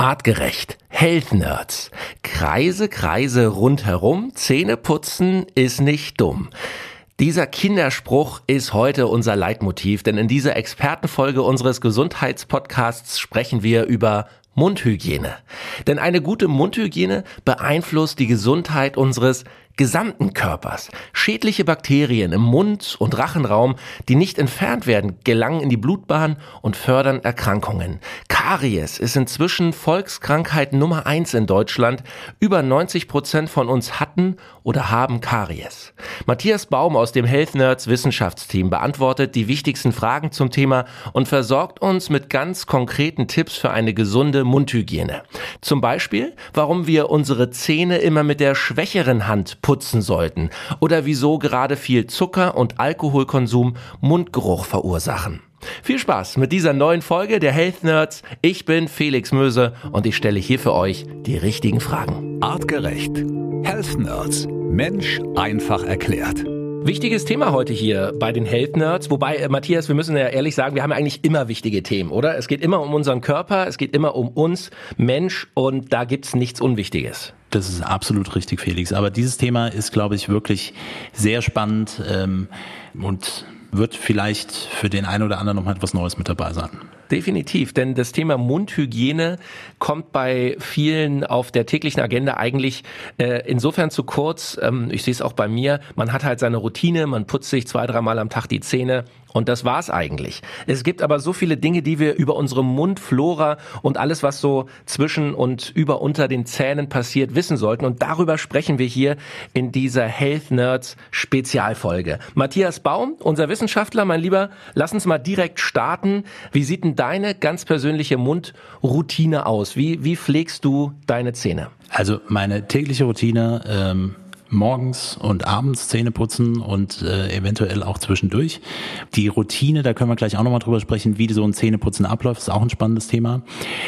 Artgerecht. Health Nerds. Kreise, Kreise rundherum. Zähne putzen ist nicht dumm. Dieser Kinderspruch ist heute unser Leitmotiv, denn in dieser Expertenfolge unseres Gesundheitspodcasts sprechen wir über Mundhygiene. Denn eine gute Mundhygiene beeinflusst die Gesundheit unseres gesamten Körpers. Schädliche Bakterien im Mund- und Rachenraum, die nicht entfernt werden, gelangen in die Blutbahn und fördern Erkrankungen. Karies ist inzwischen Volkskrankheit Nummer eins in Deutschland. Über 90 Prozent von uns hatten oder haben Karies. Matthias Baum aus dem Health Nerds Wissenschaftsteam beantwortet die wichtigsten Fragen zum Thema und versorgt uns mit ganz konkreten Tipps für eine gesunde Mundhygiene. Zum Beispiel, warum wir unsere Zähne immer mit der schwächeren Hand putzen sollten oder wieso gerade viel Zucker und Alkoholkonsum Mundgeruch verursachen. Viel Spaß mit dieser neuen Folge der Health Nerds. Ich bin Felix Möse und ich stelle hier für euch die richtigen Fragen. Artgerecht. Health Nerds. Mensch einfach erklärt. Wichtiges Thema heute hier bei den Health Nerds. Wobei, äh, Matthias, wir müssen ja ehrlich sagen, wir haben eigentlich immer wichtige Themen, oder? Es geht immer um unseren Körper, es geht immer um uns, Mensch, und da gibt's nichts Unwichtiges. Das ist absolut richtig, Felix. Aber dieses Thema ist, glaube ich, wirklich sehr spannend ähm, und wird vielleicht für den einen oder anderen noch mal etwas Neues mit dabei sein. Definitiv, denn das Thema Mundhygiene kommt bei vielen auf der täglichen Agenda eigentlich äh, insofern zu kurz. Ähm, ich sehe es auch bei mir. Man hat halt seine Routine, man putzt sich zwei, dreimal am Tag die Zähne und das war's eigentlich. Es gibt aber so viele Dinge, die wir über unsere Mundflora und alles, was so zwischen und über unter den Zähnen passiert, wissen sollten. Und darüber sprechen wir hier in dieser Health Nerds Spezialfolge. Matthias Baum, unser Wissenschaftler, mein Lieber, lass uns mal direkt starten. Wie sieht denn deine ganz persönliche Mundroutine aus? Wie, wie pflegst du deine Zähne? Also meine tägliche Routine ähm, morgens und abends Zähne putzen und äh, eventuell auch zwischendurch. Die Routine, da können wir gleich auch nochmal drüber sprechen, wie so ein Zähneputzen abläuft, ist auch ein spannendes Thema.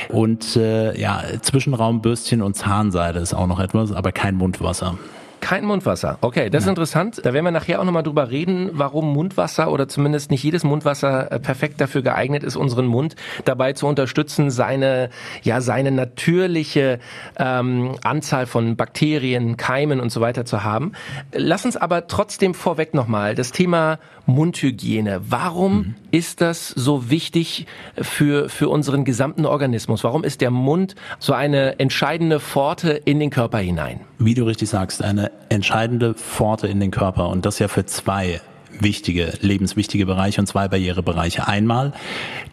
Und äh, ja, Zwischenraumbürstchen und Zahnseide ist auch noch etwas, aber kein Mundwasser. Kein Mundwasser. Okay, das ist interessant. Da werden wir nachher auch nochmal drüber reden, warum Mundwasser oder zumindest nicht jedes Mundwasser äh, perfekt dafür geeignet ist, unseren Mund dabei zu unterstützen, seine, ja, seine natürliche ähm, Anzahl von Bakterien, Keimen und so weiter zu haben. Lass uns aber trotzdem vorweg nochmal das Thema Mundhygiene. Warum mhm. ist das so wichtig für, für unseren gesamten Organismus? Warum ist der Mund so eine entscheidende Pforte in den Körper hinein? Wie du richtig sagst, eine entscheidende Pforte in den Körper und das ja für zwei wichtige, lebenswichtige Bereiche und zwei Barrierebereiche. Einmal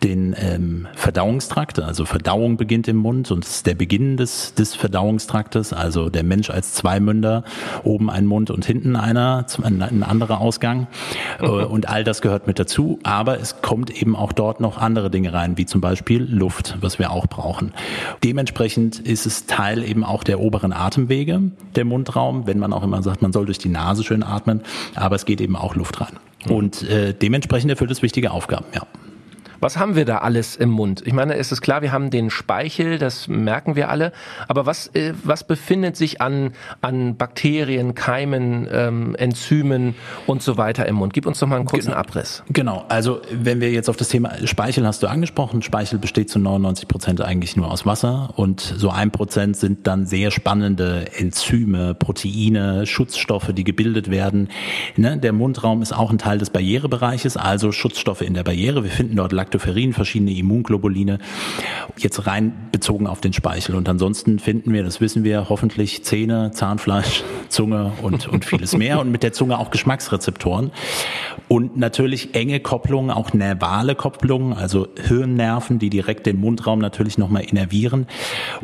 den ähm, Verdauungstrakt, also Verdauung beginnt im Mund und ist der Beginn des, des Verdauungstraktes, also der Mensch als Zweimünder, oben ein Mund und hinten einer, ein, ein anderer Ausgang äh, und all das gehört mit dazu, aber es kommt eben auch dort noch andere Dinge rein, wie zum Beispiel Luft, was wir auch brauchen. Dementsprechend ist es Teil eben auch der oberen Atemwege, der Mundraum, wenn man auch immer sagt, man soll durch die Nase schön atmen, aber es geht eben auch Luft rein. Und äh, dementsprechend erfüllt es wichtige Aufgaben, ja. Was haben wir da alles im Mund? Ich meine, es ist klar, wir haben den Speichel, das merken wir alle. Aber was, äh, was befindet sich an, an Bakterien, Keimen, ähm, Enzymen und so weiter im Mund? Gib uns doch mal einen kurzen genau. Abriss. Genau. Also, wenn wir jetzt auf das Thema Speichel hast du angesprochen. Speichel besteht zu 99 Prozent eigentlich nur aus Wasser und so ein Prozent sind dann sehr spannende Enzyme, Proteine, Schutzstoffe, die gebildet werden. Ne? Der Mundraum ist auch ein Teil des Barrierebereiches, also Schutzstoffe in der Barriere. Wir finden dort Lactoferrin, verschiedene Immunglobuline, jetzt rein bezogen auf den Speichel. Und ansonsten finden wir, das wissen wir, hoffentlich Zähne, Zahnfleisch, Zunge und, und vieles mehr und mit der Zunge auch Geschmacksrezeptoren. Und natürlich enge Kopplungen, auch nervale Kopplungen, also Hirnnerven, die direkt den Mundraum natürlich nochmal innervieren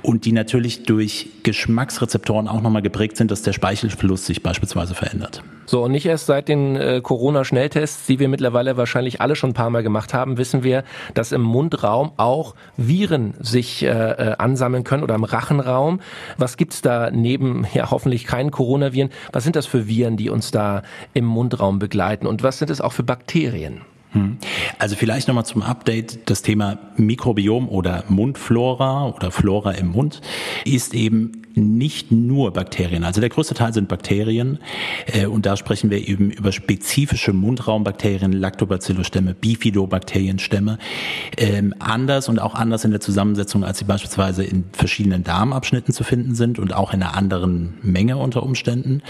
und die natürlich durch Geschmacksrezeptoren auch nochmal geprägt sind, dass der Speichelfluss sich beispielsweise verändert. So, und nicht erst seit den äh, Corona-Schnelltests, die wir mittlerweile wahrscheinlich alle schon ein paar Mal gemacht haben, wissen wir, dass im Mundraum auch Viren sich äh, äh, ansammeln können oder im Rachenraum. Was gibt's da neben, ja hoffentlich keinen Coronaviren? Was sind das für Viren, die uns da im Mundraum begleiten? Und was sind es auch für Bakterien? Hm. Also vielleicht nochmal zum Update. Das Thema Mikrobiom oder Mundflora oder Flora im Mund ist eben nicht nur Bakterien. Also der größte Teil sind Bakterien äh, und da sprechen wir eben über spezifische Mundraumbakterien, Lactobacillus-Stämme, Bifidobakterienstämme. Ähm, anders und auch anders in der Zusammensetzung, als sie beispielsweise in verschiedenen Darmabschnitten zu finden sind und auch in einer anderen Menge unter Umständen.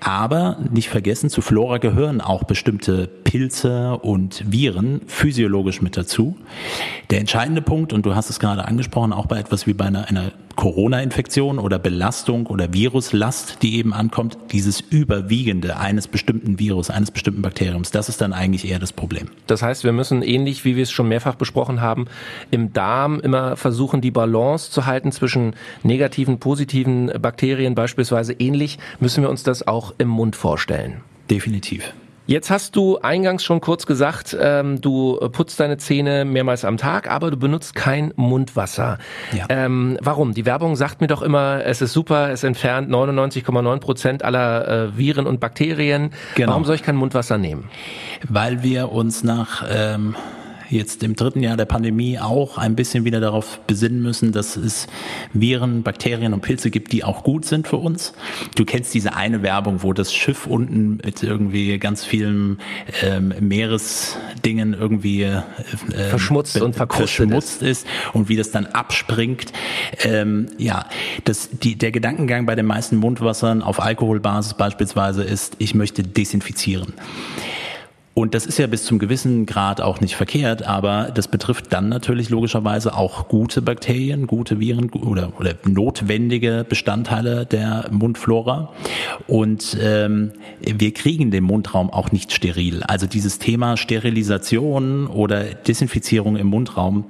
Aber nicht vergessen, zu Flora gehören auch bestimmte Pilze und Viren physiologisch mit dazu. Der entscheidende Punkt, und du hast es gerade angesprochen, auch bei etwas wie bei einer, einer Corona-Infektion oder Belastung oder Viruslast, die eben ankommt, dieses Überwiegende eines bestimmten Virus, eines bestimmten Bakteriums, das ist dann eigentlich eher das Problem. Das heißt, wir müssen ähnlich, wie wir es schon mehrfach besprochen haben, im Darm immer versuchen, die Balance zu halten zwischen negativen, positiven Bakterien beispielsweise. Ähnlich müssen wir uns das auch im Mund vorstellen. Definitiv. Jetzt hast du eingangs schon kurz gesagt, ähm, du putzt deine Zähne mehrmals am Tag, aber du benutzt kein Mundwasser. Ja. Ähm, warum? Die Werbung sagt mir doch immer, es ist super, es entfernt 99,9 Prozent aller äh, Viren und Bakterien. Genau. Warum soll ich kein Mundwasser nehmen? Weil wir uns nach ähm jetzt im dritten Jahr der Pandemie auch ein bisschen wieder darauf besinnen müssen, dass es Viren, Bakterien und Pilze gibt, die auch gut sind für uns. Du kennst diese eine Werbung, wo das Schiff unten mit irgendwie ganz vielen ähm, Meeresdingen irgendwie äh, verschmutzt und verschmutzt ist. ist. und wie das dann abspringt. Ähm, ja, das, die, der Gedankengang bei den meisten Mundwassern auf Alkoholbasis beispielsweise ist, ich möchte desinfizieren. Und das ist ja bis zum gewissen Grad auch nicht verkehrt, aber das betrifft dann natürlich logischerweise auch gute Bakterien, gute Viren oder, oder notwendige Bestandteile der Mundflora. Und ähm, wir kriegen den Mundraum auch nicht steril. Also dieses Thema Sterilisation oder Desinfizierung im Mundraum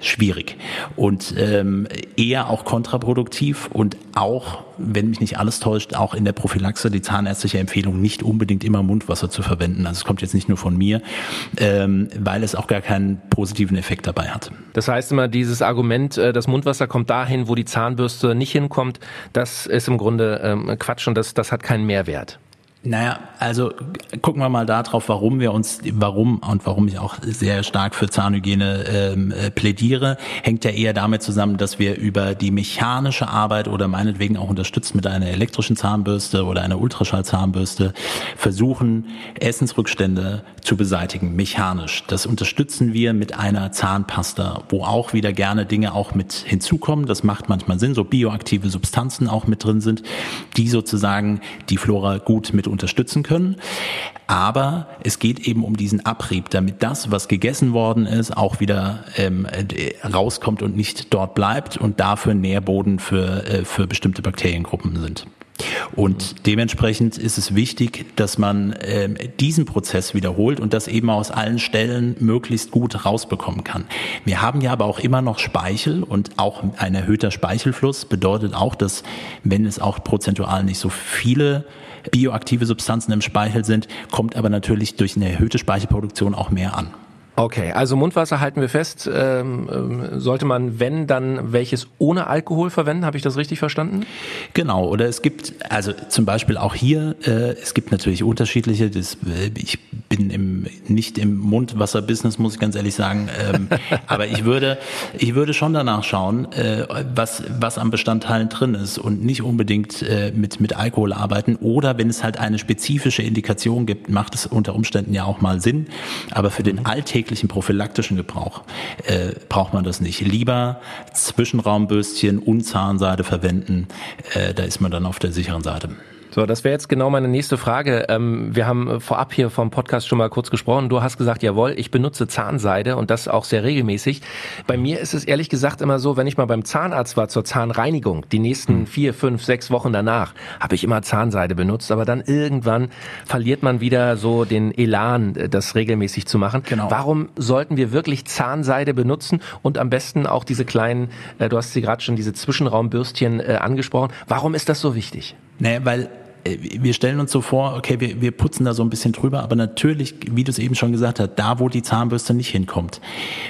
schwierig und ähm, eher auch kontraproduktiv und auch, wenn mich nicht alles täuscht, auch in der Prophylaxe die zahnärztliche Empfehlung, nicht unbedingt immer Mundwasser zu verwenden. Also es kommt jetzt nicht nur von mir, ähm, weil es auch gar keinen positiven Effekt dabei hat. Das heißt immer, dieses Argument, äh, das Mundwasser kommt dahin, wo die Zahnbürste nicht hinkommt, das ist im Grunde ähm, Quatsch und das, das hat keinen Mehrwert. Naja, also gucken wir mal darauf, warum wir uns, warum und warum ich auch sehr stark für Zahnhygiene ähm, äh, plädiere, hängt ja eher damit zusammen, dass wir über die mechanische Arbeit oder meinetwegen auch unterstützt mit einer elektrischen Zahnbürste oder einer Ultraschallzahnbürste versuchen, Essensrückstände zu beseitigen, mechanisch. Das unterstützen wir mit einer Zahnpasta, wo auch wieder gerne Dinge auch mit hinzukommen. Das macht manchmal Sinn, so bioaktive Substanzen auch mit drin sind, die sozusagen die Flora gut mit unterstützen können. Aber es geht eben um diesen Abrieb, damit das, was gegessen worden ist, auch wieder ähm, rauskommt und nicht dort bleibt und dafür Nährboden für, äh, für bestimmte Bakteriengruppen sind. Und dementsprechend ist es wichtig, dass man äh, diesen Prozess wiederholt und das eben aus allen Stellen möglichst gut rausbekommen kann. Wir haben ja aber auch immer noch Speichel und auch ein erhöhter Speichelfluss bedeutet auch, dass wenn es auch prozentual nicht so viele bioaktive Substanzen im Speichel sind, kommt aber natürlich durch eine erhöhte Speichelproduktion auch mehr an. Okay, also Mundwasser halten wir fest. Ähm, ähm, sollte man, wenn, dann welches ohne Alkohol verwenden? Habe ich das richtig verstanden? Genau, oder es gibt, also zum Beispiel auch hier, äh, es gibt natürlich unterschiedliche, das, äh, ich bin im, nicht im Mundwasser-Business, muss ich ganz ehrlich sagen, ähm, aber ich würde, ich würde schon danach schauen, äh, was, was an Bestandteilen drin ist und nicht unbedingt äh, mit, mit Alkohol arbeiten. Oder wenn es halt eine spezifische Indikation gibt, macht es unter Umständen ja auch mal Sinn, aber für den Alltag täglichen prophylaktischen Gebrauch äh, braucht man das nicht. Lieber Zwischenraumbürstchen und Zahnseide verwenden, äh, da ist man dann auf der sicheren Seite. So, das wäre jetzt genau meine nächste Frage. Ähm, wir haben vorab hier vom Podcast schon mal kurz gesprochen. Du hast gesagt, jawohl, ich benutze Zahnseide und das auch sehr regelmäßig. Bei mir ist es ehrlich gesagt immer so, wenn ich mal beim Zahnarzt war zur Zahnreinigung, die nächsten hm. vier, fünf, sechs Wochen danach, habe ich immer Zahnseide benutzt. Aber dann irgendwann verliert man wieder so den Elan, das regelmäßig zu machen. Genau. Warum sollten wir wirklich Zahnseide benutzen und am besten auch diese kleinen, äh, du hast sie gerade schon diese Zwischenraumbürstchen äh, angesprochen. Warum ist das so wichtig? Nee, weil äh, wir stellen uns so vor, okay, wir, wir putzen da so ein bisschen drüber, aber natürlich, wie du es eben schon gesagt hast, da wo die Zahnbürste nicht hinkommt.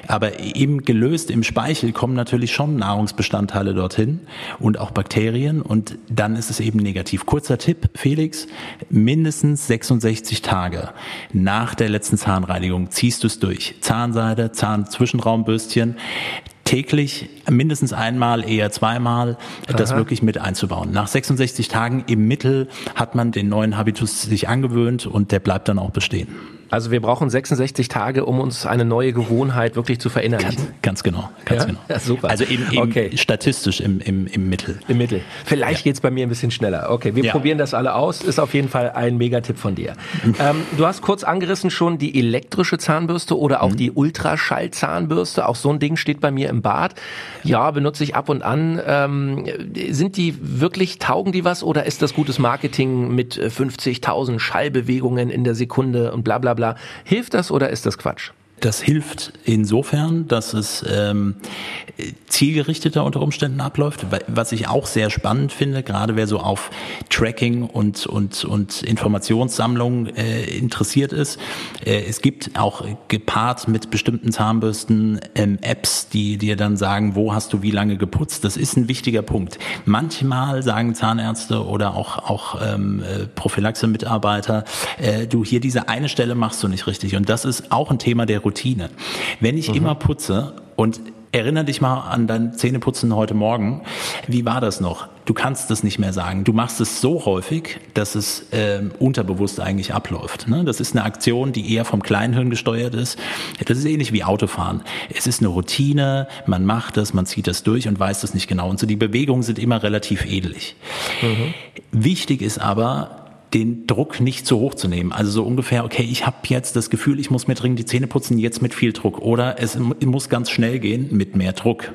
Aber eben gelöst im Speichel kommen natürlich schon Nahrungsbestandteile dorthin und auch Bakterien und dann ist es eben negativ. Kurzer Tipp, Felix, mindestens 66 Tage nach der letzten Zahnreinigung ziehst du es durch. Zahnseide, Zahnzwischenraumbürstchen, täglich mindestens einmal, eher zweimal, das wirklich mit einzubauen. Nach 66 Tagen im Mittel hat man den neuen Habitus sich angewöhnt und der bleibt dann auch bestehen. Also wir brauchen 66 Tage, um uns eine neue Gewohnheit wirklich zu verinnerlichen. Ganz, ganz genau, ganz Ja? genau. Ja, super. Also im, im, Okay. statistisch im, im, im Mittel. Im Mittel. Vielleicht geht's bei mir ein bisschen schneller. Okay, wir Ja. probieren das alle aus. Ist auf jeden Fall ein Megatipp von dir. ähm, du hast kurz angerissen schon die elektrische Zahnbürste oder Mhm. auch die Ultraschallzahnbürste. Auch so ein Ding steht bei mir im Bad. Ja, benutze ich ab und an. Ähm, sind die wirklich, taugen die was oder ist das gutes Marketing mit äh, 50.000 Schallbewegungen in der Sekunde und bla bla bla? Hilft das oder ist das Quatsch? Das hilft insofern, dass es ähm, zielgerichteter unter Umständen abläuft. Wa- Was ich auch sehr spannend finde, gerade wer so auf Tracking und, und, und Informationssammlung äh, interessiert ist. Äh, es gibt auch gepaart mit bestimmten Zahnbürsten ähm, Apps, die dir dann sagen, wo hast du wie lange geputzt. Das ist ein wichtiger Punkt. Manchmal sagen Zahnärzte oder auch, auch ähm, äh, Prophylaxe-Mitarbeiter, äh, du hier diese eine Stelle machst du nicht richtig. Und das ist auch ein Thema der Routine. Wenn ich immer putze und Erinnere dich mal an dein Zähneputzen heute Morgen. Wie war das noch? Du kannst es nicht mehr sagen. Du machst es so häufig, dass es ähm, unterbewusst eigentlich abläuft. Ne? Das ist eine Aktion, die eher vom Kleinhirn gesteuert ist. Das ist ähnlich wie Autofahren. Es ist eine Routine, man macht es, man zieht das durch und weiß das nicht genau. Und so die Bewegungen sind immer relativ ähnlich. Wichtig ist aber, den Druck nicht zu hoch zu nehmen. Also so ungefähr, okay, ich habe jetzt das Gefühl, ich muss mir dringend die Zähne putzen, jetzt mit viel Druck. Oder es mu- muss ganz schnell gehen mit mehr Druck.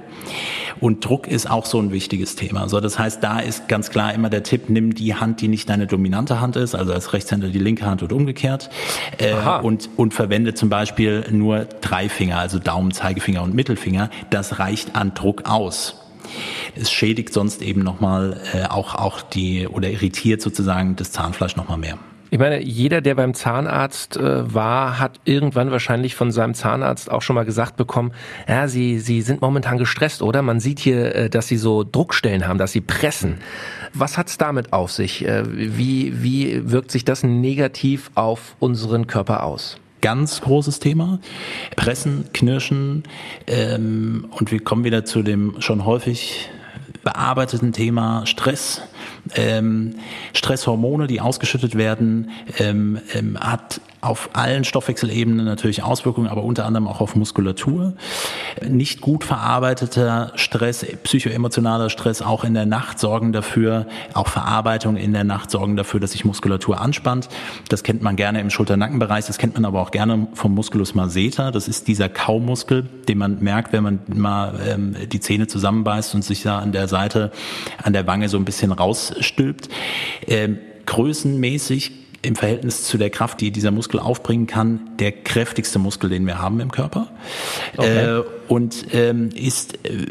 Und Druck ist auch so ein wichtiges Thema. So, das heißt, da ist ganz klar immer der Tipp, nimm die Hand, die nicht deine dominante Hand ist, also als Rechtshänder die linke Hand und umgekehrt. Äh, und, und verwende zum Beispiel nur drei Finger, also Daumen, Zeigefinger und Mittelfinger. Das reicht an Druck aus. Es schädigt sonst eben nochmal äh, auch, auch die oder irritiert sozusagen das Zahnfleisch nochmal mehr. Ich meine, jeder, der beim Zahnarzt äh, war, hat irgendwann wahrscheinlich von seinem Zahnarzt auch schon mal gesagt bekommen, ja, Sie, Sie sind momentan gestresst, oder? Man sieht hier, äh, dass Sie so Druckstellen haben, dass Sie pressen. Was hat's damit auf sich? Äh, wie, wie wirkt sich das negativ auf unseren Körper aus? Ganz großes Thema. Pressen, Knirschen ähm, und wir kommen wieder zu dem schon häufig bearbeiteten Thema Stress. Ähm, Stresshormone, die ausgeschüttet werden, ähm, ähm, hat auf allen Stoffwechselebenen natürlich Auswirkungen, aber unter anderem auch auf Muskulatur. Nicht gut verarbeiteter Stress, psychoemotionaler Stress auch in der Nacht sorgen dafür, auch Verarbeitung in der Nacht sorgen dafür, dass sich Muskulatur anspannt. Das kennt man gerne im Schulter-Nackenbereich, das kennt man aber auch gerne vom Musculus masseter. Das ist dieser Kaumuskel, den man merkt, wenn man mal ähm, die Zähne zusammenbeißt und sich da an der Seite, an der Wange so ein bisschen rausstülpt. Ähm, größenmäßig im Verhältnis zu der Kraft, die dieser Muskel aufbringen kann, der kräftigste Muskel, den wir haben im Körper. Okay. Äh, und ähm, ist äh,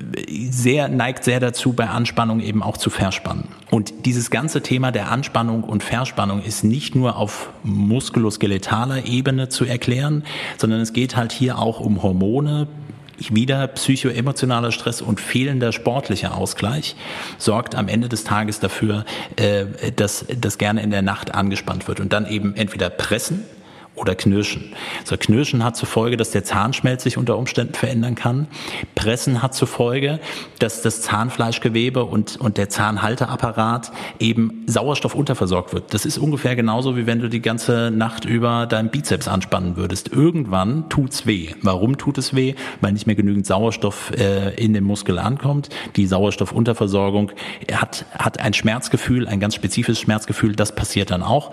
sehr, neigt sehr dazu, bei Anspannung eben auch zu verspannen. Und dieses ganze Thema der Anspannung und Verspannung ist nicht nur auf muskuloskeletaler Ebene zu erklären, sondern es geht halt hier auch um Hormone, wieder psychoemotionaler Stress und fehlender sportlicher Ausgleich sorgt am Ende des Tages dafür, äh, dass das gerne in der Nacht angespannt wird und dann eben entweder pressen oder Knirschen. So Knirschen hat zur Folge, dass der Zahnschmelz sich unter Umständen verändern kann. Pressen hat zur Folge, dass das Zahnfleischgewebe und, und der Zahnhalteapparat eben Sauerstoff unterversorgt wird. Das ist ungefähr genauso, wie wenn du die ganze Nacht über deinen Bizeps anspannen würdest. Irgendwann tut's weh. Warum tut es weh? Weil nicht mehr genügend Sauerstoff äh, in den Muskel ankommt. Die Sauerstoffunterversorgung hat, hat ein Schmerzgefühl, ein ganz spezifisches Schmerzgefühl. Das passiert dann auch.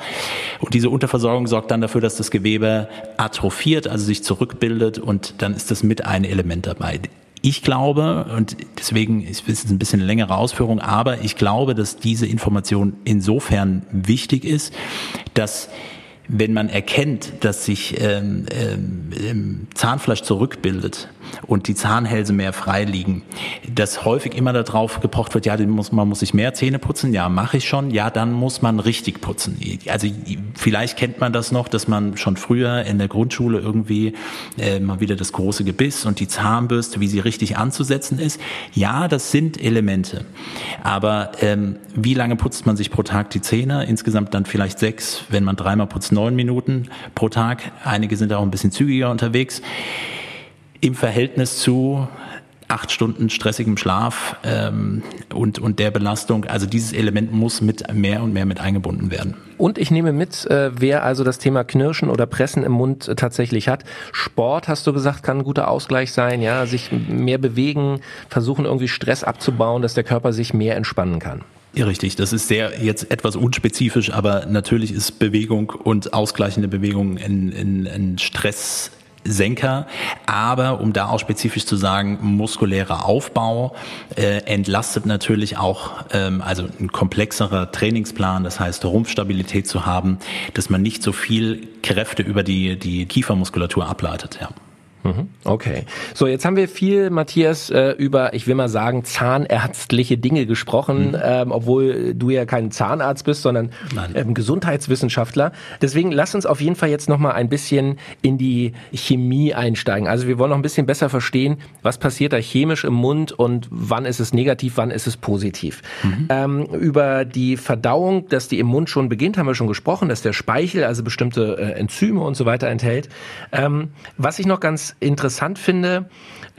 Und diese Unterversorgung sorgt dann dafür, dass das Gewebe atrophiert, also sich zurückbildet und dann ist das mit ein Element dabei. Ich glaube, und deswegen ist es ein bisschen längere Ausführung, aber ich glaube, dass diese Information insofern wichtig ist, dass wenn man erkennt, dass sich ähm, ähm, Zahnfleisch zurückbildet und die Zahnhälse mehr frei liegen, dass häufig immer darauf gepocht wird, ja, muss, man muss sich mehr Zähne putzen, ja, mache ich schon, ja, dann muss man richtig putzen. Also vielleicht kennt man das noch, dass man schon früher in der Grundschule irgendwie äh, mal wieder das große Gebiss und die Zahnbürste, wie sie richtig anzusetzen ist. Ja, das sind Elemente. Aber ähm, wie lange putzt man sich pro Tag die Zähne? Insgesamt dann vielleicht sechs, wenn man dreimal putzt, neun Minuten pro Tag. Einige sind auch ein bisschen zügiger unterwegs. Im Verhältnis zu acht Stunden stressigem Schlaf ähm, und, und der Belastung. Also dieses Element muss mit mehr und mehr mit eingebunden werden. Und ich nehme mit, äh, wer also das Thema Knirschen oder Pressen im Mund äh, tatsächlich hat. Sport, hast du gesagt, kann ein guter Ausgleich sein, ja, sich mehr bewegen, versuchen irgendwie Stress abzubauen, dass der Körper sich mehr entspannen kann. Ja, richtig. Das ist sehr jetzt etwas unspezifisch, aber natürlich ist Bewegung und ausgleichende Bewegung in, in, in Stress Senker, aber um da auch spezifisch zu sagen, muskulärer Aufbau äh, entlastet natürlich auch, ähm, also ein komplexerer Trainingsplan, das heißt Rumpfstabilität zu haben, dass man nicht so viel Kräfte über die, die Kiefermuskulatur ableitet. Ja. Mhm. Okay. So, jetzt haben wir viel, Matthias, äh, über, ich will mal sagen, zahnärztliche Dinge gesprochen, mhm. ähm, obwohl du ja kein Zahnarzt bist, sondern ähm, Gesundheitswissenschaftler. Deswegen lass uns auf jeden Fall jetzt nochmal ein bisschen in die Chemie einsteigen. Also wir wollen noch ein bisschen besser verstehen, was passiert da chemisch im Mund und wann ist es negativ, wann ist es positiv. Mhm. Ähm, über die Verdauung, dass die im Mund schon beginnt, haben wir schon gesprochen, dass der Speichel also bestimmte äh, Enzyme und so weiter enthält. Ähm, was ich noch ganz interessant finde,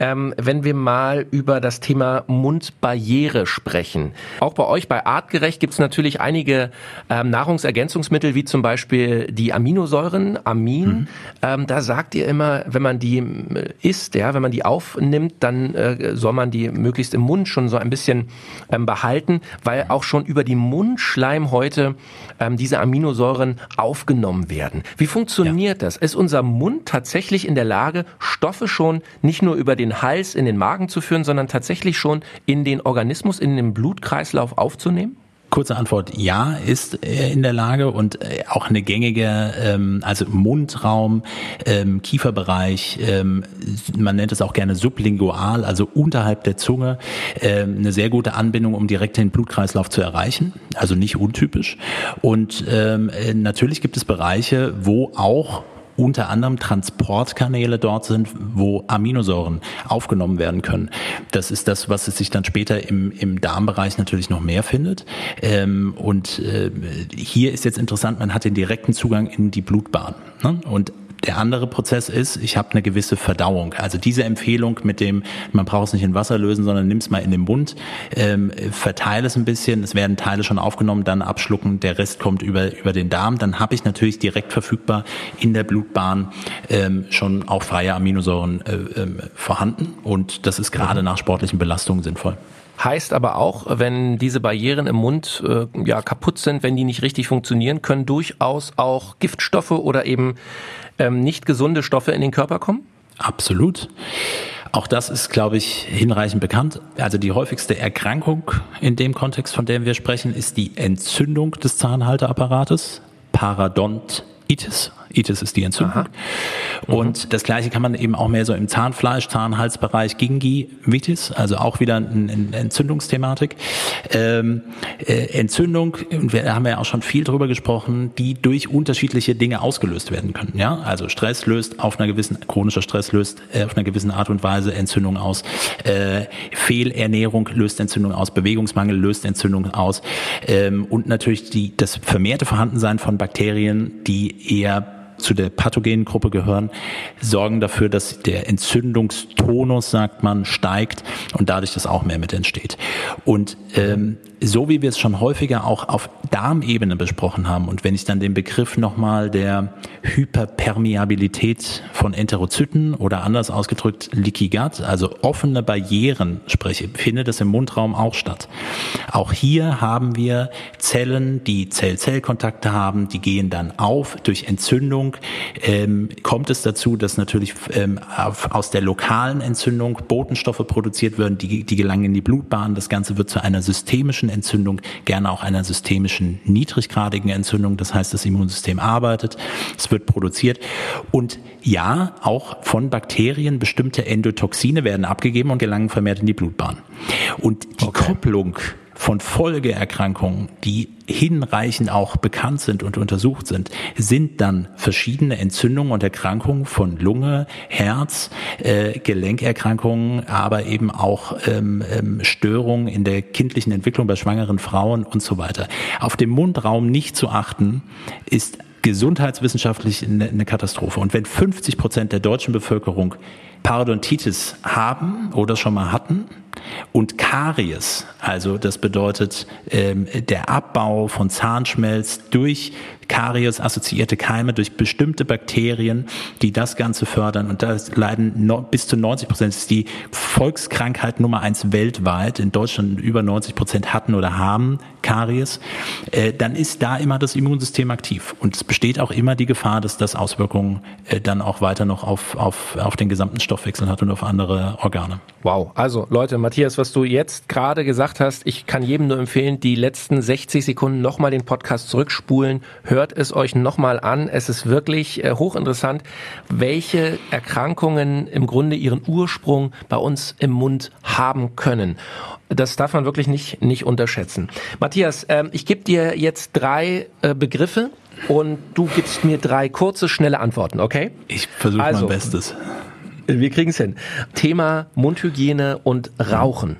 ähm, wenn wir mal über das Thema Mundbarriere sprechen. Auch bei euch bei Artgerecht gibt es natürlich einige ähm, Nahrungsergänzungsmittel, wie zum Beispiel die Aminosäuren, Amin. Mhm. Ähm, da sagt ihr immer, wenn man die äh, isst, ja, wenn man die aufnimmt, dann äh, soll man die möglichst im Mund schon so ein bisschen ähm, behalten, weil auch schon über die Mundschleimhäute ähm, diese Aminosäuren aufgenommen werden. Wie funktioniert ja. das? Ist unser Mund tatsächlich in der Lage, Stoffe schon nicht nur über den Hals in den Magen zu führen, sondern tatsächlich schon in den Organismus, in den Blutkreislauf aufzunehmen? Kurze Antwort, ja, ist er in der Lage und äh, auch eine gängige, ähm, also Mundraum, ähm, Kieferbereich, ähm, man nennt es auch gerne sublingual, also unterhalb der Zunge, eine sehr gute Anbindung, um direkt den Blutkreislauf zu erreichen, also nicht untypisch. Und äh, natürlich gibt es Bereiche, wo auch unter anderem Transportkanäle dort sind, wo Aminosäuren aufgenommen werden können. Das ist das, was es sich dann später im, im Darmbereich natürlich noch mehr findet. Ähm, und äh, hier ist jetzt interessant, man hat den direkten Zugang in die Blutbahn. Ne? Und der andere Prozess ist, ich habe eine gewisse Verdauung. Also diese Empfehlung mit dem, man braucht es nicht in Wasser lösen, sondern nimm es mal in den Mund, ähm, verteile es ein bisschen, es werden Teile schon aufgenommen, dann abschlucken, der Rest kommt über, über den Darm. Dann habe ich natürlich direkt verfügbar in der Blutbahn ähm, schon auch freie Aminosäuren äh, ähm, vorhanden. Und das ist gerade nach sportlichen Belastungen sinnvoll. Heißt aber auch, wenn diese Barrieren im Mund äh, ja kaputt sind, wenn die nicht richtig funktionieren, können durchaus auch Giftstoffe oder eben ähm, nicht gesunde Stoffe in den Körper kommen? Absolut. Auch das ist, glaube ich, hinreichend bekannt. Also die häufigste Erkrankung in dem Kontext, von dem wir sprechen, ist die Entzündung des Zahnhalteapparates, Parodontitis Itis ist die Entzündung. Mhm. Und das gleiche kann man eben auch mehr so im Zahnfleisch, Zahnhalsbereich, Gingivitis, also auch wieder eine Entzündungsthematik. Ähm, äh, Entzündung, wir haben ja auch schon viel drüber gesprochen, die durch unterschiedliche Dinge ausgelöst werden können. Ja, also Stress löst auf einer gewissen, chronischer Stress löst äh, auf einer gewissen Art und Weise Entzündung aus. Äh, Fehlernährung löst Entzündung aus. Bewegungsmangel löst Entzündung aus. Ähm, und natürlich die, das vermehrte Vorhandensein von Bakterien, die eher zu der pathogenen Gruppe gehören, sorgen dafür, dass der Entzündungstonus, sagt man, steigt und dadurch das auch mehr mit entsteht. Und ähm, so wie wir es schon häufiger auch auf Darmebene besprochen haben und wenn ich dann den Begriff nochmal der Hyperpermeabilität von Enterozyten oder anders ausgedrückt Leaky Gut, also offene Barrieren spreche, findet es im Mundraum auch statt. Auch hier haben wir Zellen, die Zell-Zell-Kontakte haben, die gehen dann auf durch Entzündung. Ähm, kommt es dazu, dass natürlich ähm, auf, aus der lokalen Entzündung Botenstoffe produziert werden, die, die gelangen in die Blutbahn. Das Ganze wird zu einer systemischen Entzündung, gerne auch einer systemischen niedriggradigen Entzündung. Das heißt, das Immunsystem arbeitet, es wird produziert. Und ja, auch von Bakterien bestimmte Endotoxine werden abgegeben und gelangen vermehrt in die Blutbahn. Und die okay. Kopplung von Folgeerkrankungen, die hinreichend auch bekannt sind und untersucht sind, sind dann verschiedene Entzündungen und Erkrankungen von Lunge, Herz, äh, Gelenkerkrankungen, aber eben auch ähm, ähm, Störungen in der kindlichen Entwicklung bei schwangeren Frauen und so weiter. Auf den Mundraum nicht zu achten, ist gesundheitswissenschaftlich eine, eine Katastrophe. Und wenn 50 Prozent der deutschen Bevölkerung Parodontitis haben oder schon mal hatten und Karies, also das bedeutet ähm, der Abbau von Zahnschmelz durch Karies-assoziierte Keime, durch bestimmte Bakterien, die das Ganze fördern. Und da leiden no, bis zu 90 Prozent. Ist die Volkskrankheit Nummer eins weltweit. In Deutschland über 90 Prozent hatten oder haben Karies. Äh, dann ist da immer das Immunsystem aktiv. Und es besteht auch immer die Gefahr, dass das Auswirkungen äh, dann auch weiter noch auf, auf, auf den gesamten Stoffwechsel hat und auf andere Organe. Wow. Also Leute, Matthias, was du jetzt gerade gesagt hast, ich kann jedem nur empfehlen, die letzten 60 Sekunden nochmal den Podcast zurückspulen. Hört es euch nochmal an. Es ist wirklich äh, hochinteressant, welche Erkrankungen im Grunde ihren Ursprung bei uns im Mund haben können. Das darf man wirklich nicht, nicht unterschätzen. Matthias, äh, ich gebe dir jetzt drei äh, Begriffe und du gibst mir drei kurze, schnelle Antworten, okay? Ich versuche also, mein Bestes. Wir kriegen es hin. Thema Mundhygiene und Rauchen.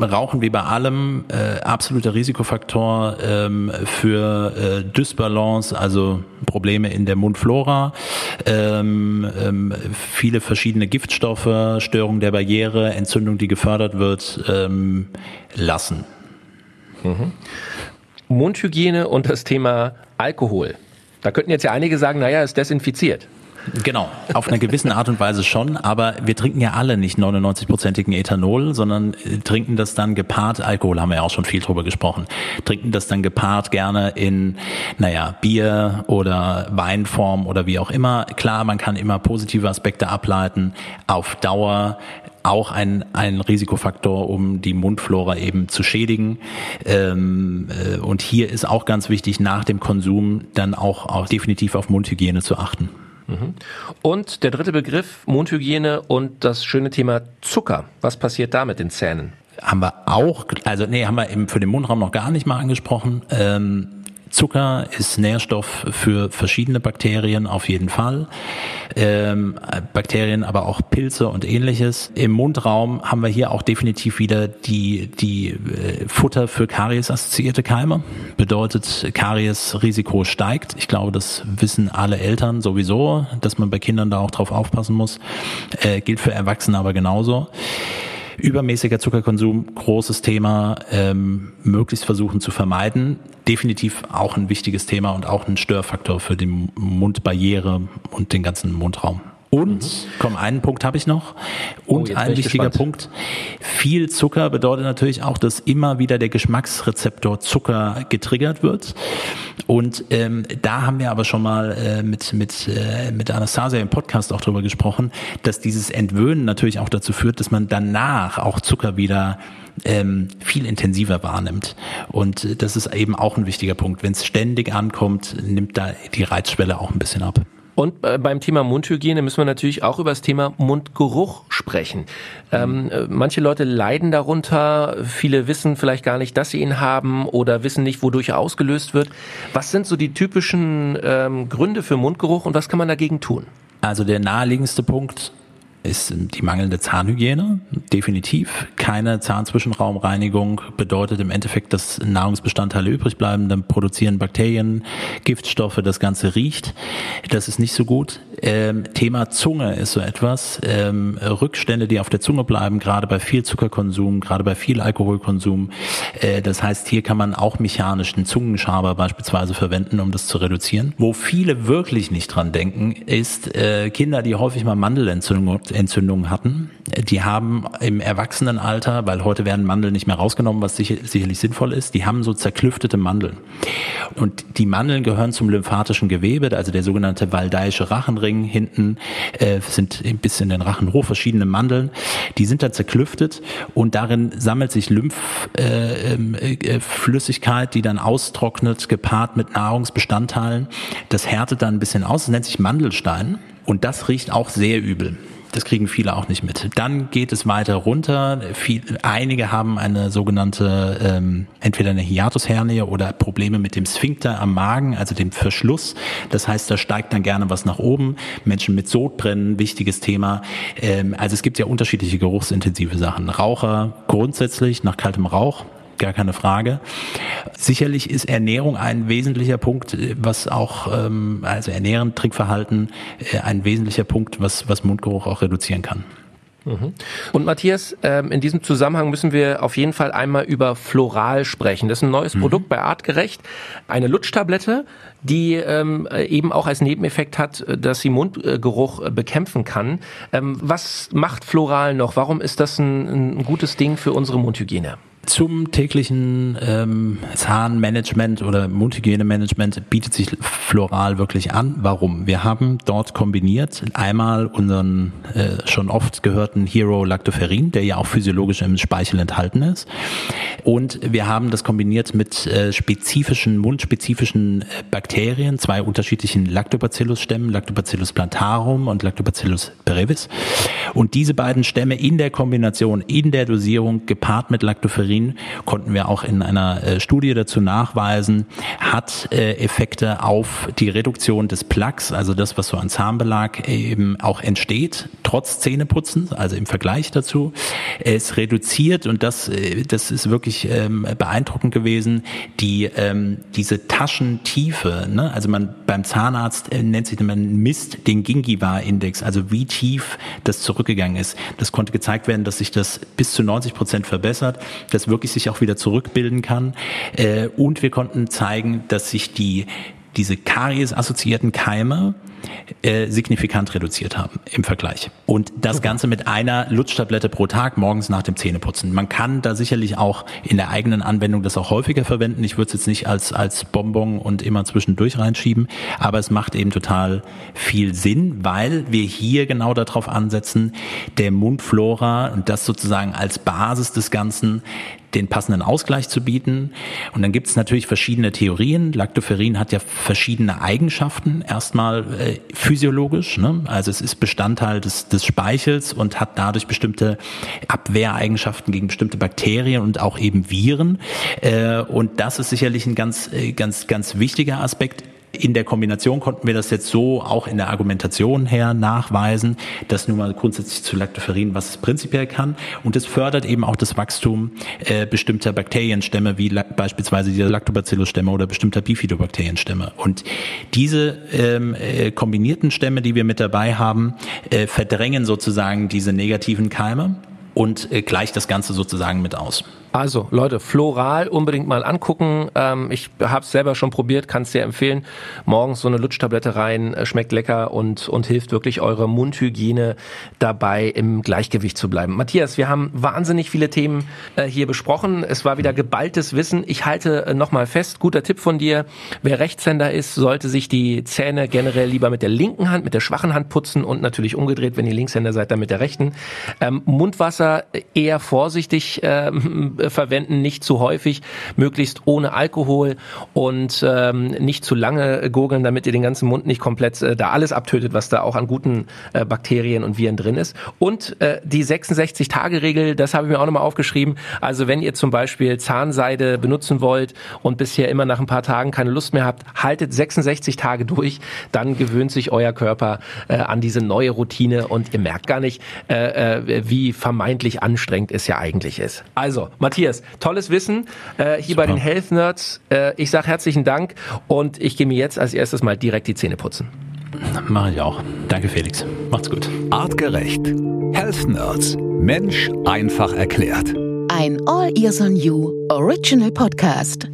Rauchen wie bei allem äh, absoluter Risikofaktor ähm, für äh, Dysbalance, also Probleme in der Mundflora, ähm, ähm, viele verschiedene Giftstoffe, Störung der Barriere, Entzündung, die gefördert wird, ähm, lassen. Mhm. Mundhygiene und das Thema Alkohol. Da könnten jetzt ja einige sagen, naja, ist desinfiziert. Genau, auf einer gewissen Art und Weise schon, aber wir trinken ja alle nicht 99-prozentigen Ethanol, sondern äh, trinken das dann gepaart, Alkohol haben wir ja auch schon viel drüber gesprochen, trinken das dann gepaart gerne in, naja, Bier oder Weinform oder wie auch immer. Klar, man kann immer positive Aspekte ableiten, auf Dauer auch ein, ein Risikofaktor, um die Mundflora eben zu schädigen. Ähm, äh, und hier ist auch ganz wichtig, nach dem Konsum dann auch, auch definitiv auf Mundhygiene zu achten. Mhm. Und der dritte Begriff, Mundhygiene und das schöne Thema Zucker. Was passiert da mit den Zähnen? Haben wir auch, also nee, haben wir eben für den Mundraum noch gar nicht mal angesprochen. Ähm, Zucker ist Nährstoff für verschiedene Bakterien auf jeden Fall. Ähm, Bakterien, aber auch Pilze und ähnliches. Im Mundraum haben wir hier auch definitiv wieder die, die äh, Futter für Karies-assoziierte Keime. Bedeutet, Karies-Risiko steigt. Ich glaube, das wissen alle Eltern sowieso, dass man bei Kindern da auch drauf aufpassen muss. Äh, gilt für Erwachsene aber genauso. Übermäßiger Zuckerkonsum, großes Thema, ähm, möglichst versuchen zu vermeiden. Definitiv auch ein wichtiges Thema und auch ein Störfaktor für die Mundbarriere und den ganzen Mundraum. Und, mhm. komm, einen Punkt habe ich noch. Und oh, ein wichtiger gespannt. Punkt. Viel Zucker bedeutet natürlich auch, dass immer wieder der Geschmacksrezeptor Zucker getriggert wird. Und ähm, da haben wir aber schon mal äh, mit, mit, äh, mit Anastasia im Podcast auch drüber gesprochen, dass dieses Entwöhnen natürlich auch dazu führt, dass man danach auch Zucker wieder ähm, viel intensiver wahrnimmt. Und das ist eben auch ein wichtiger Punkt. Wenn es ständig ankommt, nimmt da die Reizschwelle auch ein bisschen ab. Und äh, beim Thema Mundhygiene müssen wir natürlich auch über das Thema Mundgeruch sprechen. Ähm, äh, manche Leute leiden darunter, viele wissen vielleicht gar nicht, dass sie ihn haben oder wissen nicht, wodurch er ausgelöst wird. Was sind so die typischen ähm, Gründe für Mundgeruch und was kann man dagegen tun? Also der naheliegendste Punkt ist die mangelnde Zahnhygiene. Definitiv. Keine Zahnzwischenraumreinigung bedeutet im Endeffekt, dass Nahrungsbestandteile übrig bleiben. Dann produzieren Bakterien Giftstoffe, das Ganze riecht. Das ist nicht so gut. Ähm, Thema Zunge ist so etwas. Ähm, Rückstände, die auf der Zunge bleiben, gerade bei viel Zuckerkonsum, gerade bei viel Alkoholkonsum. Äh, das heißt, hier kann man auch mechanisch einen Zungenschaber beispielsweise verwenden, um das zu reduzieren. Wo viele wirklich nicht dran denken, ist äh, Kinder, die häufig mal Mandelentzündung Entzündungen hatten. Die haben im Erwachsenenalter, weil heute werden Mandeln nicht mehr rausgenommen, was sicher, sicherlich sinnvoll ist, die haben so zerklüftete Mandeln. Und die Mandeln gehören zum lymphatischen Gewebe, also der sogenannte Valdaische Rachenring hinten äh, sind bis in den Rachenhof verschiedene Mandeln. Die sind da zerklüftet und darin sammelt sich Lymphflüssigkeit, äh, äh, die dann austrocknet, gepaart mit Nahrungsbestandteilen. Das härtet dann ein bisschen aus, das nennt sich Mandelstein. Und das riecht auch sehr übel. Das kriegen viele auch nicht mit. Dann geht es weiter runter. Viel, einige haben eine sogenannte, ähm, entweder eine Hiatushernie oder Probleme mit dem Sphinkter am Magen, also dem Verschluss. Das heißt, da steigt dann gerne was nach oben. Menschen mit Sodbrennen, wichtiges Thema. Ähm, also es gibt ja unterschiedliche geruchsintensive Sachen. Raucher grundsätzlich nach kaltem Rauch gar keine Frage. Sicherlich ist Ernährung ein wesentlicher Punkt, was auch, ähm, also Ernähren, Trinkverhalten, äh, ein wesentlicher Punkt, was, was Mundgeruch auch reduzieren kann. Mhm. Und Matthias, ähm, in diesem Zusammenhang müssen wir auf jeden Fall einmal über Floral sprechen. Das ist ein neues mhm. Produkt bei Artgerecht, eine Lutschtablette, die ähm, eben auch als Nebeneffekt hat, äh, dass sie Mundgeruch äh, bekämpfen kann. Was macht Floral noch? Warum ist das ein, ein gutes Ding für unsere Mundhygiene? Zum täglichen ähm, Zahnmanagement oder Mundhygienemanagement bietet sich Floral wirklich an. Warum? Wir haben dort kombiniert einmal unseren äh, schon oft gehörten Hero Lactoferrin, der ja auch physiologisch im Speichel enthalten ist. Und wir haben das kombiniert mit äh, spezifischen, mundspezifischen äh, Bakterien, zwei unterschiedlichen Lactobacillus-Stämmen, Lactobacillus plantarum und Lactobacillus brevis. Und diese beiden Stämme in der Kombination, in der Dosierung gepaart mit Lactoferrin Cholesterin konnten wir auch in einer äh, Studie dazu nachweisen, hat äh, Effekte auf die Reduktion des Plaques, also das, was so an Zahnbelag eben auch entsteht, trotz Zähneputzen, also im Vergleich dazu. Es reduziert, und das, äh, das ist wirklich ähm, beeindruckend gewesen, die, ähm, diese Taschentiefe, ne? also man beim Zahnarzt nennt sich, man misst den Gingiva-Index, also wie tief das zurückgegangen ist. Das konnte gezeigt werden, dass sich das bis zu 90 Prozent verbessert. Das wirklich sich auch wieder zurückbilden kann. Äh, und wir konnten zeigen, dass sich die diese Karies-assoziierten Keime äh, signifikant reduziert haben im Vergleich. Und das Ganze mit einer Lutschtablette pro Tag morgens nach dem Zähneputzen. Man kann da sicherlich auch in der eigenen Anwendung das auch häufiger verwenden. Ich würde es jetzt nicht als, als Bonbon und immer zwischendurch reinschieben, aber es macht eben total viel Sinn, weil wir hier genau darauf ansetzen, der Mundflora und das sozusagen als Basis des Ganzen den passenden Ausgleich zu bieten. Und dann gibt es natürlich verschiedene Theorien. Lactoferrin hat ja verschiedene Eigenschaften. Erstmal äh, physiologisch, ne? also es ist Bestandteil des, des Speichels und hat dadurch bestimmte Abwehreigenschaften gegen bestimmte Bakterien und auch eben Viren. Äh, und das ist sicherlich ein ganz, äh, ganz, ganz wichtiger Aspekt in der Kombination konnten wir das jetzt so auch in der Argumentation her nachweisen, dass nun mal grundsätzlich zu Lactoferrin, was es prinzipiell kann. Und es fördert eben auch das Wachstum äh, bestimmter Bakterienstämme, wie beispielsweise die Lactobacillus-Stämme oder bestimmter Bifidobakterienstämme. Und diese ähm, äh, kombinierten Stämme, die wir mit dabei haben, äh, verdrängen sozusagen diese negativen Keime und äh, gleicht das Ganze sozusagen mit aus. Also Leute, Floral unbedingt mal angucken. Ähm, ich habe es selber schon probiert, kann es dir empfehlen. Morgens so eine Lutschtablette rein, äh, schmeckt lecker und, und hilft wirklich eure Mundhygiene dabei im Gleichgewicht zu bleiben. Matthias, wir haben wahnsinnig viele Themen äh, hier besprochen. Es war wieder geballtes Wissen. Ich halte äh, nochmal fest, guter Tipp von dir. Wer Rechtshänder ist, sollte sich die Zähne generell lieber mit der linken Hand, mit der schwachen Hand putzen und natürlich umgedreht, wenn ihr Linkshänder seid, dann mit der rechten. Ähm, Mundwasser eher vorsichtig ähm, äh, verwenden, nicht zu häufig, möglichst ohne Alkohol und ähm, nicht zu lange gurgeln, damit ihr den ganzen Mund nicht komplett äh, da alles abtötet, was da auch an guten äh, Bakterien und Viren drin ist. Und äh, die 66-Tage-Regel, das habe ich mir auch nochmal aufgeschrieben. Also wenn ihr zum Beispiel Zahnseide benutzen wollt und bisher immer nach ein paar Tagen keine Lust mehr habt, haltet 66 Tage durch, dann gewöhnt sich euer Körper äh, an diese neue Routine und ihr merkt gar nicht, äh, äh, wie vermeintlich anstrengend es ja eigentlich ist. Also, Matthias, tolles Wissen äh, hier Super. bei den Health Nerds. Äh, ich sage herzlichen Dank und ich gehe mir jetzt als erstes mal direkt die Zähne putzen. Mache ich auch. Danke, Felix. Macht's gut. Artgerecht. Health Nerds. Mensch einfach erklärt. Ein All Ears on You Original Podcast.